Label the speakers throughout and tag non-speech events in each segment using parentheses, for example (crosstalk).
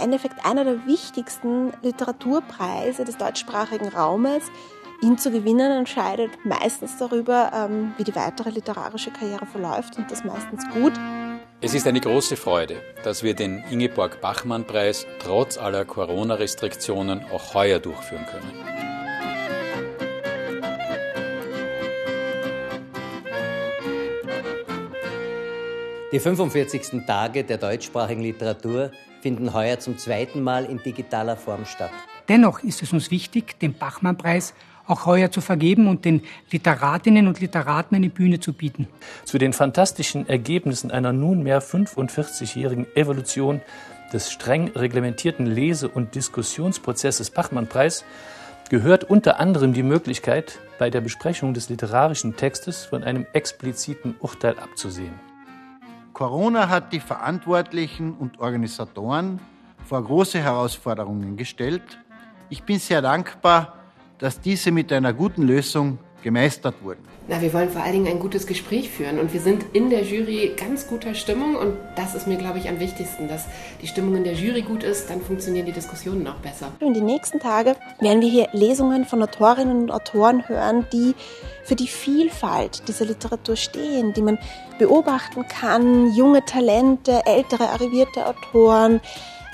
Speaker 1: Endeffekt einer der wichtigsten Literaturpreise des deutschsprachigen Raumes. Ihn zu gewinnen entscheidet meistens darüber, ähm, wie die weitere literarische Karriere verläuft und das meistens gut.
Speaker 2: Es ist eine große Freude, dass wir den Ingeborg-Bachmann-Preis trotz aller Corona-Restriktionen auch heuer durchführen können.
Speaker 3: Die 45. Tage der deutschsprachigen Literatur finden heuer zum zweiten Mal in digitaler Form statt.
Speaker 4: Dennoch ist es uns wichtig, den Bachmann-Preis auch heuer zu vergeben und den Literatinnen und Literaten eine Bühne zu bieten.
Speaker 5: Zu den fantastischen Ergebnissen einer nunmehr 45-jährigen Evolution des streng reglementierten Lese- und Diskussionsprozesses Bachmann-Preis gehört unter anderem die Möglichkeit, bei der Besprechung des literarischen Textes von einem expliziten Urteil abzusehen.
Speaker 6: Corona hat die Verantwortlichen und Organisatoren vor große Herausforderungen gestellt. Ich bin sehr dankbar, dass diese mit einer guten Lösung gemeistert wurden.
Speaker 7: Na, wir wollen vor allen Dingen ein gutes Gespräch führen und wir sind in der Jury ganz guter Stimmung und das ist mir, glaube ich, am wichtigsten, dass die Stimmung in der Jury gut ist, dann funktionieren die Diskussionen auch besser.
Speaker 1: In den nächsten Tagen werden wir hier Lesungen von Autorinnen und Autoren hören, die für die Vielfalt dieser Literatur stehen, die man beobachten kann, junge Talente, ältere, arrivierte Autoren,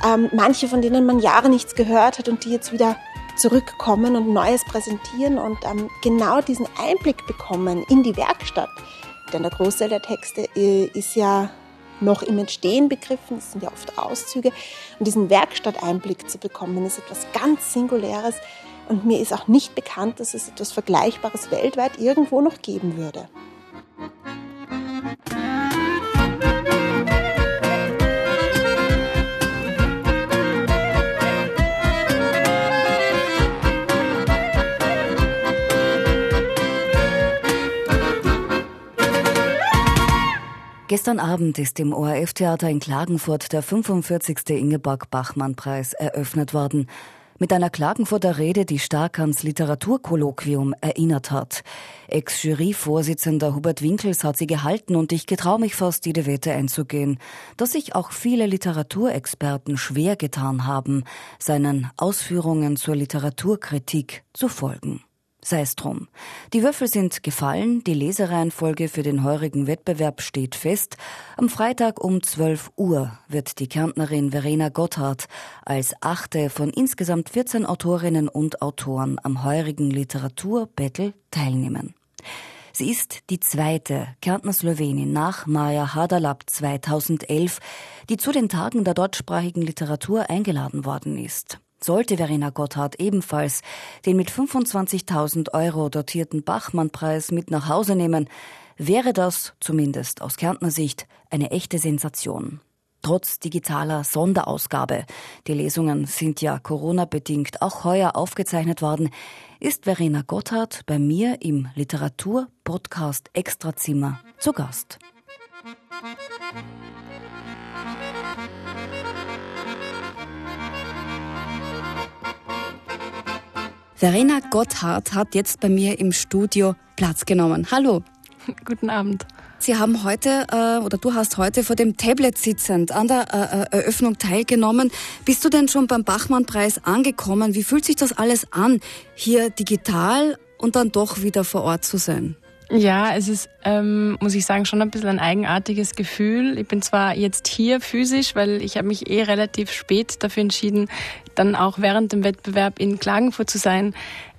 Speaker 1: ähm, manche von denen man Jahre nichts gehört hat und die jetzt wieder zurückkommen und Neues präsentieren und ähm, genau diesen Einblick bekommen in die Werkstatt. Denn der Großteil der Texte äh, ist ja noch im Entstehen begriffen, es sind ja oft Auszüge. Und diesen Werkstatteinblick zu bekommen, ist etwas ganz Singuläres. Und mir ist auch nicht bekannt, dass es etwas Vergleichbares weltweit irgendwo noch geben würde.
Speaker 8: Gestern Abend ist im ORF-Theater in Klagenfurt der 45. Ingeborg-Bachmann-Preis eröffnet worden. Mit einer Klagenfurter Rede, die stark ans Literaturkolloquium erinnert hat. Ex-Jury-Vorsitzender Hubert Winkels hat sie gehalten und ich getraue mich fast, jede Wette einzugehen, dass sich auch viele Literaturexperten schwer getan haben, seinen Ausführungen zur Literaturkritik zu folgen. Sei es drum. Die Würfel sind gefallen, die Lesereihenfolge für den heurigen Wettbewerb steht fest. Am Freitag um 12 Uhr wird die Kärntnerin Verena Gotthard als achte von insgesamt 14 Autorinnen und Autoren am heurigen Literaturbattle teilnehmen. Sie ist die zweite Kärntner Slowenin nach Maja Hadalab 2011, die zu den Tagen der deutschsprachigen Literatur eingeladen worden ist. Sollte Verena Gotthard ebenfalls den mit 25.000 Euro dotierten Bachmann-Preis mit nach Hause nehmen, wäre das, zumindest aus Kärntner Sicht, eine echte Sensation. Trotz digitaler Sonderausgabe, die Lesungen sind ja Corona-bedingt auch heuer aufgezeichnet worden, ist Verena Gotthard bei mir im Literatur-Podcast Extrazimmer zu Gast. Verena Gotthard hat jetzt bei mir im Studio Platz genommen. Hallo. (laughs)
Speaker 9: Guten Abend.
Speaker 8: Sie haben heute äh, oder du hast heute vor dem Tablet sitzend an der äh, äh, Eröffnung teilgenommen. Bist du denn schon beim Bachmann-Preis angekommen? Wie fühlt sich das alles an, hier digital und dann doch wieder vor Ort zu sein?
Speaker 9: Ja, es ist, ähm, muss ich sagen, schon ein bisschen ein eigenartiges Gefühl. Ich bin zwar jetzt hier physisch, weil ich habe mich eh relativ spät dafür entschieden, dann auch während dem Wettbewerb in Klagenfurt zu sein,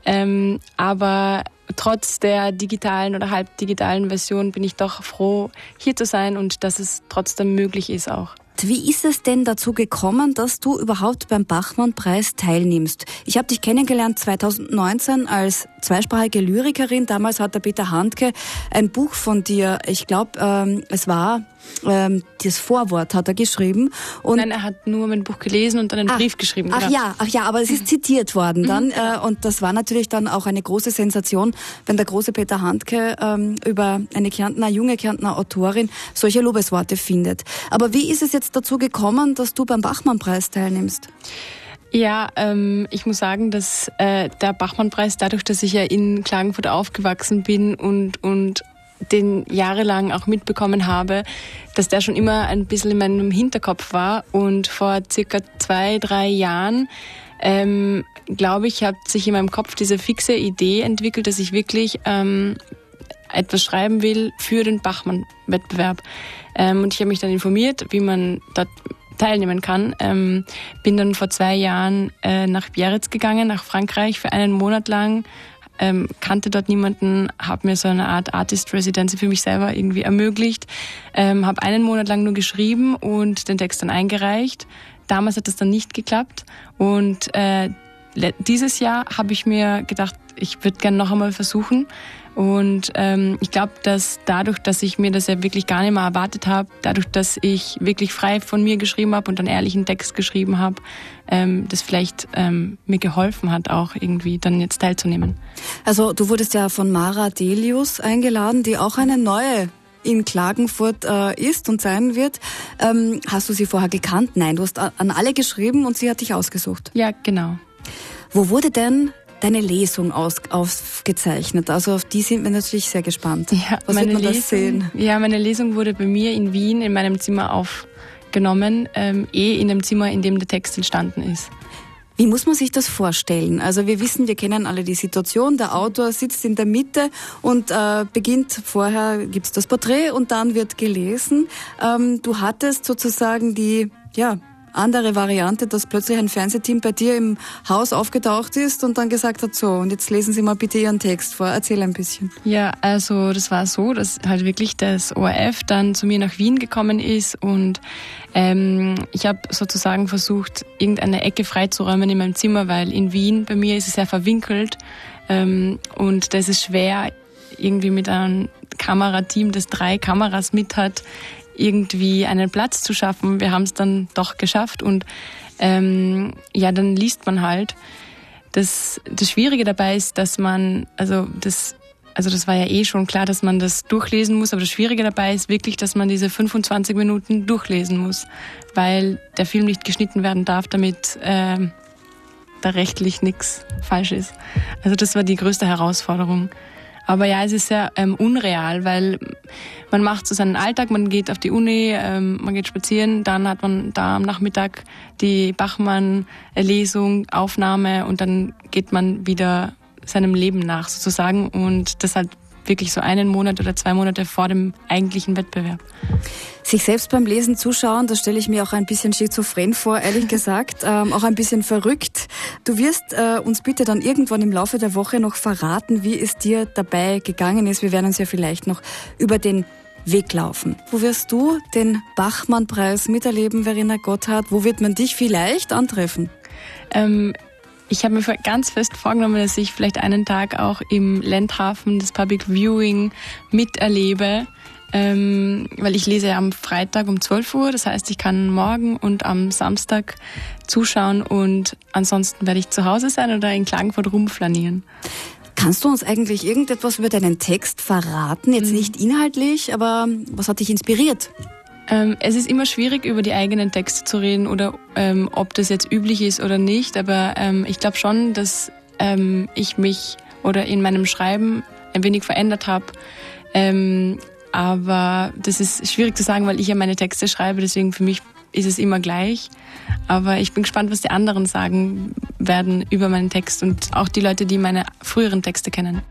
Speaker 9: ähm, aber trotz der digitalen oder halb digitalen Version bin ich doch froh, hier zu sein und dass es trotzdem möglich ist auch.
Speaker 8: Wie ist es denn dazu gekommen, dass du überhaupt beim Bachmann-Preis teilnimmst? Ich habe dich kennengelernt 2019 als zweisprachige Lyrikerin. Damals hat der Peter Handke ein Buch von dir, ich glaube, ähm, es war ähm, das Vorwort hat er geschrieben.
Speaker 9: Und Nein, er hat nur mein Buch gelesen und dann einen ach, Brief geschrieben.
Speaker 8: Ach ja, ach ja, aber es ist zitiert worden dann. Mhm. Äh, und das war natürlich dann auch eine große Sensation, wenn der große Peter Handke ähm, über eine Kärntner, junge Kärntner Autorin solche Lobesworte findet. Aber wie ist es jetzt dazu gekommen, dass du beim Bachmann-Preis teilnimmst?
Speaker 9: Ja, ähm, ich muss sagen, dass äh, der Bachmann-Preis dadurch, dass ich ja in Klagenfurt aufgewachsen bin und, und den jahrelang auch mitbekommen habe, dass der schon immer ein bisschen in meinem Hinterkopf war. Und vor circa zwei, drei Jahren, ähm, glaube ich, hat sich in meinem Kopf diese fixe Idee entwickelt, dass ich wirklich ähm, etwas schreiben will für den Bachmann-Wettbewerb. Ähm, und ich habe mich dann informiert, wie man dort teilnehmen kann. Ähm, bin dann vor zwei Jahren äh, nach Biarritz gegangen, nach Frankreich für einen Monat lang. Ähm, kannte dort niemanden, habe mir so eine Art Artist Residency für mich selber irgendwie ermöglicht, ähm, habe einen Monat lang nur geschrieben und den Text dann eingereicht. Damals hat das dann nicht geklappt. Und äh, dieses Jahr habe ich mir gedacht, ich würde gerne noch einmal versuchen und ähm, ich glaube, dass dadurch, dass ich mir das ja wirklich gar nicht mehr erwartet habe, dadurch, dass ich wirklich frei von mir geschrieben habe und einen ehrlichen Text geschrieben habe, ähm, das vielleicht ähm, mir geholfen hat, auch irgendwie dann jetzt teilzunehmen.
Speaker 8: Also du wurdest ja von Mara Delius eingeladen, die auch eine neue in Klagenfurt äh, ist und sein wird. Ähm, hast du sie vorher gekannt? Nein, du hast an alle geschrieben und sie hat dich ausgesucht.
Speaker 9: Ja, genau.
Speaker 8: Wo wurde denn deine Lesung aus, aufgezeichnet. Also auf die sind wir natürlich sehr gespannt.
Speaker 9: Ja,
Speaker 8: Was
Speaker 9: meine
Speaker 8: wird man
Speaker 9: Lesung,
Speaker 8: da sehen?
Speaker 9: Ja, meine Lesung wurde bei mir in Wien in meinem Zimmer aufgenommen, ähm, eh in dem Zimmer, in dem der Text entstanden ist.
Speaker 8: Wie muss man sich das vorstellen? Also wir wissen, wir kennen alle die Situation. Der Autor sitzt in der Mitte und äh, beginnt vorher gibt's das Porträt und dann wird gelesen. Ähm, du hattest sozusagen die ja andere Variante, dass plötzlich ein Fernsehteam bei dir im Haus aufgetaucht ist und dann gesagt hat, so, und jetzt lesen Sie mal bitte Ihren Text vor. Erzähl ein bisschen.
Speaker 9: Ja, also das war so, dass halt wirklich das ORF dann zu mir nach Wien gekommen ist und ähm, ich habe sozusagen versucht, irgendeine Ecke freizuräumen in meinem Zimmer, weil in Wien bei mir ist es sehr verwinkelt ähm, und da ist schwer, irgendwie mit einem Kamerateam, das drei Kameras mit hat, irgendwie einen Platz zu schaffen. Wir haben es dann doch geschafft und ähm, ja, dann liest man halt. Das, das Schwierige dabei ist, dass man, also das, also das war ja eh schon klar, dass man das durchlesen muss, aber das Schwierige dabei ist wirklich, dass man diese 25 Minuten durchlesen muss, weil der Film nicht geschnitten werden darf, damit äh, da rechtlich nichts falsch ist. Also das war die größte Herausforderung. Aber ja, es ist sehr ähm, unreal, weil man macht so seinen Alltag, man geht auf die Uni, ähm, man geht spazieren, dann hat man da am Nachmittag die Bachmann-Lesung, Aufnahme und dann geht man wieder seinem Leben nach sozusagen. Und das halt wirklich so einen Monat oder zwei Monate vor dem eigentlichen Wettbewerb.
Speaker 8: Sich selbst beim Lesen zuschauen, das stelle ich mir auch ein bisschen schizophren vor, ehrlich (laughs) gesagt, ähm, auch ein bisschen verrückt. Du wirst äh, uns bitte dann irgendwann im Laufe der Woche noch verraten, wie es dir dabei gegangen ist. Wir werden uns ja vielleicht noch über den Weg laufen. Wo wirst du den Bachmann-Preis miterleben, Verena Gotthard? Wo wird man dich vielleicht antreffen?
Speaker 9: Ähm, ich habe mir ganz fest vorgenommen, dass ich vielleicht einen Tag auch im Landhafen das Public Viewing miterlebe, ähm, weil ich lese am Freitag um 12 Uhr. Das heißt, ich kann morgen und am Samstag zuschauen und ansonsten werde ich zu Hause sein oder in Klagenfurt rumflanieren.
Speaker 8: Kannst du uns eigentlich irgendetwas über deinen Text verraten? Jetzt mhm. nicht inhaltlich, aber was hat dich inspiriert?
Speaker 9: Ähm, es ist immer schwierig, über die eigenen Texte zu reden oder ähm, ob das jetzt üblich ist oder nicht, aber ähm, ich glaube schon, dass ähm, ich mich oder in meinem Schreiben ein wenig verändert habe. Ähm, aber das ist schwierig zu sagen, weil ich ja meine Texte schreibe, deswegen für mich ist es immer gleich. Aber ich bin gespannt, was die anderen sagen werden über meinen Text und auch die Leute, die meine früheren Texte kennen.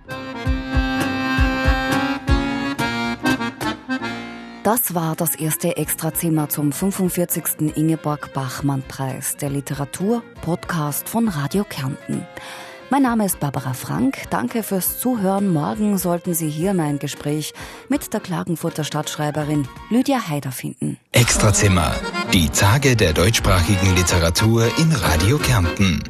Speaker 8: Das war das erste Extrazimmer zum 45. Ingeborg Bachmann Preis, der Literatur-Podcast von Radio Kärnten. Mein Name ist Barbara Frank. Danke fürs Zuhören. Morgen sollten Sie hier mein Gespräch mit der Klagenfurter Stadtschreiberin Lydia Haider finden.
Speaker 10: Extrazimmer. Die Tage der deutschsprachigen Literatur in Radio Kärnten.